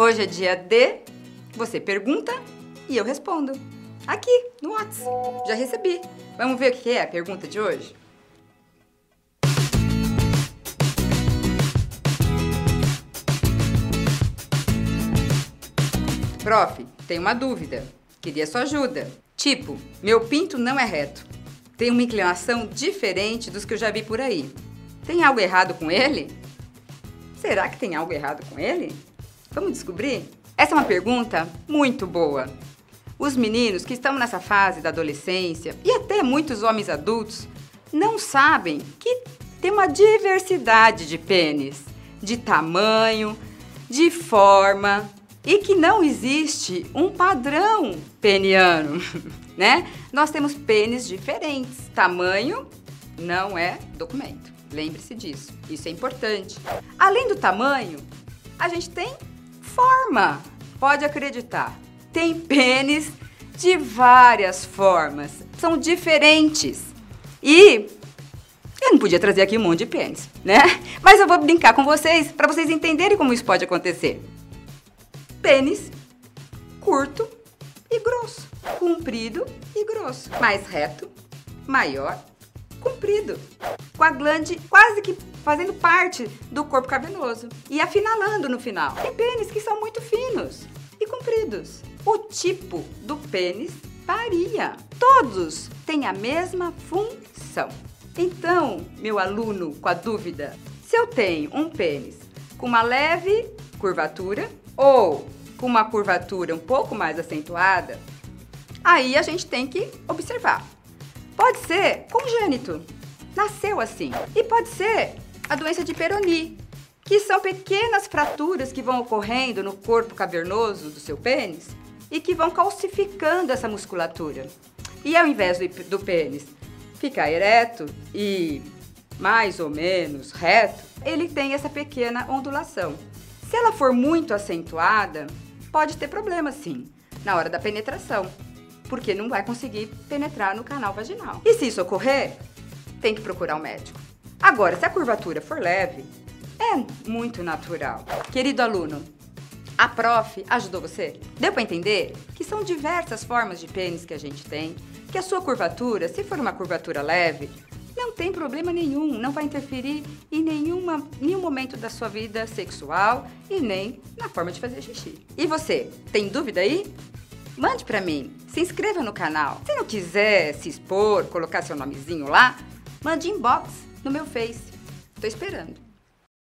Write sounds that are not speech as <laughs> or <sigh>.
Hoje é dia de você pergunta e eu respondo. Aqui, no WhatsApp. Já recebi. Vamos ver o que é a pergunta de hoje? Prof, tem uma dúvida. Queria sua ajuda. Tipo, meu pinto não é reto. Tem uma inclinação diferente dos que eu já vi por aí. Tem algo errado com ele? Será que tem algo errado com ele? Vamos descobrir? Essa é uma pergunta muito boa. Os meninos que estão nessa fase da adolescência e até muitos homens adultos não sabem que tem uma diversidade de pênis, de tamanho, de forma e que não existe um padrão peniano, <laughs> né? Nós temos pênis diferentes. Tamanho não é documento. Lembre-se disso. Isso é importante. Além do tamanho, a gente tem forma. Pode acreditar. Tem pênis de várias formas. São diferentes. E eu não podia trazer aqui um monte de pênis, né? Mas eu vou brincar com vocês para vocês entenderem como isso pode acontecer. Pênis curto e grosso, comprido e grosso, mais reto, maior, comprido, com a glande quase que fazendo parte do corpo cavernoso e afinalando no final. Tem pênis que são muito finos e compridos. O tipo do pênis varia. Todos têm a mesma função. Então, meu aluno com a dúvida, se eu tenho um pênis com uma leve curvatura ou com uma curvatura um pouco mais acentuada, aí a gente tem que observar. Pode ser congênito, nasceu assim. E pode ser a doença de Peroni, que são pequenas fraturas que vão ocorrendo no corpo cavernoso do seu pênis e que vão calcificando essa musculatura. E ao invés do pênis ficar ereto e mais ou menos reto, ele tem essa pequena ondulação. Se ela for muito acentuada, pode ter problema sim na hora da penetração, porque não vai conseguir penetrar no canal vaginal. E se isso ocorrer, tem que procurar um médico. Agora, se a curvatura for leve, é muito natural. Querido aluno, a prof ajudou você? Deu para entender que são diversas formas de pênis que a gente tem, que a sua curvatura, se for uma curvatura leve, não tem problema nenhum, não vai interferir em nenhuma, nenhum momento da sua vida sexual e nem na forma de fazer xixi. E você, tem dúvida aí? Mande para mim, se inscreva no canal. Se não quiser se expor, colocar seu nomezinho lá, mande inbox no meu Face. Tô esperando.